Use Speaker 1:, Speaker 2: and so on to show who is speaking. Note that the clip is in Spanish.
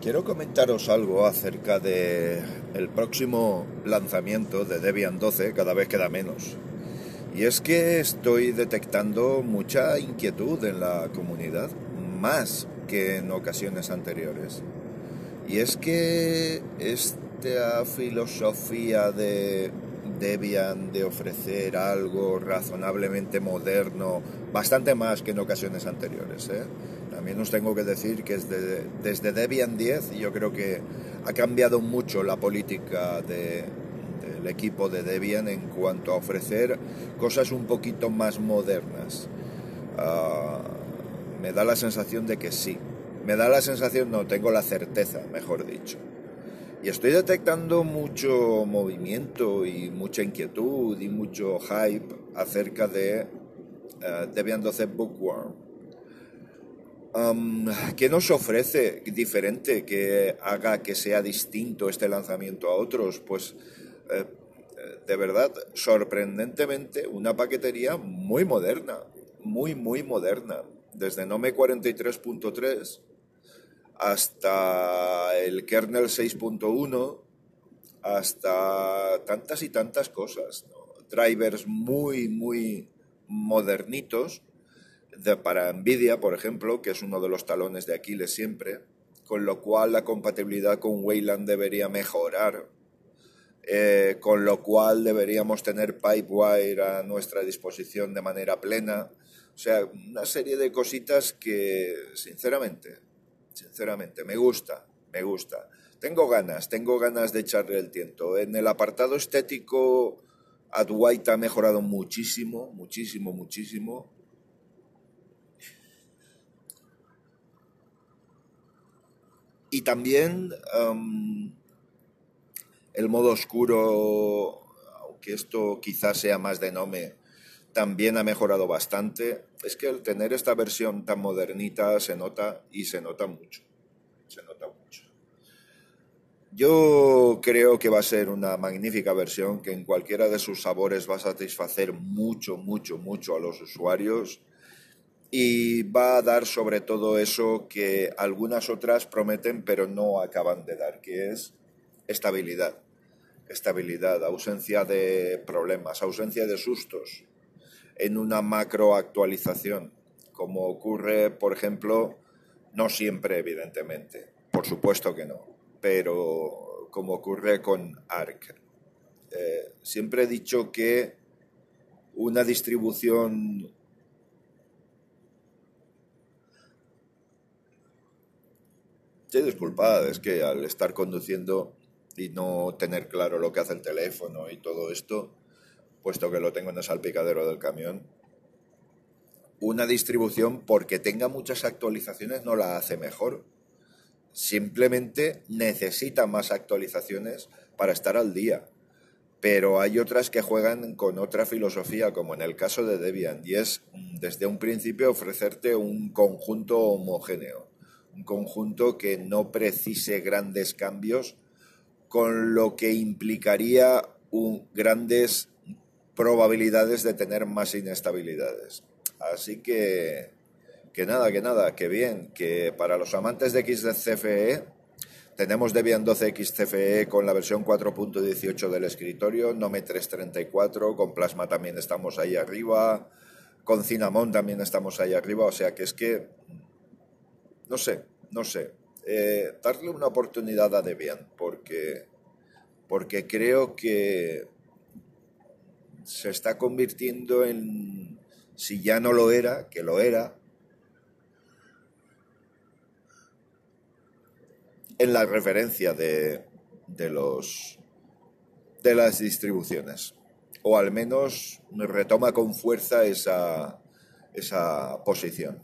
Speaker 1: Quiero comentaros algo acerca de el próximo lanzamiento de Debian 12, cada vez queda menos. Y es que estoy detectando mucha inquietud en la comunidad, más que en ocasiones anteriores. Y es que esta filosofía de Debian de ofrecer algo razonablemente moderno, bastante más que en ocasiones anteriores, ¿eh? También os tengo que decir que desde, desde Debian 10 yo creo que ha cambiado mucho la política del equipo de Debian en cuanto a ofrecer cosas un poquito más modernas. Ah, me da la sensación de que sí. Me da la sensación, no, tengo la certeza, mejor dicho. Y estoy detectando mucho movimiento y mucha inquietud y mucho hype acerca de uh, Debian 12 Bookworm ¿Qué nos ofrece diferente que haga que sea distinto este lanzamiento a otros? Pues eh, de verdad, sorprendentemente, una paquetería muy moderna, muy, muy moderna. Desde Nome 43.3 hasta el kernel 6.1, hasta tantas y tantas cosas. Drivers muy, muy modernitos para Nvidia, por ejemplo, que es uno de los talones de Aquiles siempre, con lo cual la compatibilidad con Wayland debería mejorar, eh, con lo cual deberíamos tener Pipewire a nuestra disposición de manera plena. O sea, una serie de cositas que, sinceramente, sinceramente, me gusta, me gusta. Tengo ganas, tengo ganas de echarle el tiento. En el apartado estético, Adwaita ha mejorado muchísimo, muchísimo, muchísimo. Y también um, el modo oscuro, aunque esto quizás sea más de Nome, también ha mejorado bastante. Es que el tener esta versión tan modernita se nota y se nota mucho. Se nota mucho. Yo creo que va a ser una magnífica versión que en cualquiera de sus sabores va a satisfacer mucho, mucho, mucho a los usuarios y va a dar sobre todo eso que algunas otras prometen pero no acaban de dar, que es estabilidad. Estabilidad, ausencia de problemas, ausencia de sustos en una macro actualización, como ocurre, por ejemplo, no siempre, evidentemente, por supuesto que no, pero como ocurre con ARC. Eh, siempre he dicho que una distribución Sí, disculpad, es que al estar conduciendo y no tener claro lo que hace el teléfono y todo esto, puesto que lo tengo en el salpicadero del camión, una distribución porque tenga muchas actualizaciones no la hace mejor. Simplemente necesita más actualizaciones para estar al día. Pero hay otras que juegan con otra filosofía, como en el caso de Debian, y es desde un principio ofrecerte un conjunto homogéneo un conjunto que no precise grandes cambios, con lo que implicaría grandes probabilidades de tener más inestabilidades. Así que, que nada, que nada, que bien, que para los amantes de XCFE tenemos Debian 12 XCFE con la versión 4.18 del escritorio, Nome 334, con Plasma también estamos ahí arriba, con Cinnamon también estamos ahí arriba, o sea que es que no sé, no sé, eh, darle una oportunidad a Debian, porque, porque creo que se está convirtiendo en, si ya no lo era, que lo era, en la referencia de, de, los, de las distribuciones. O al menos retoma con fuerza esa, esa posición.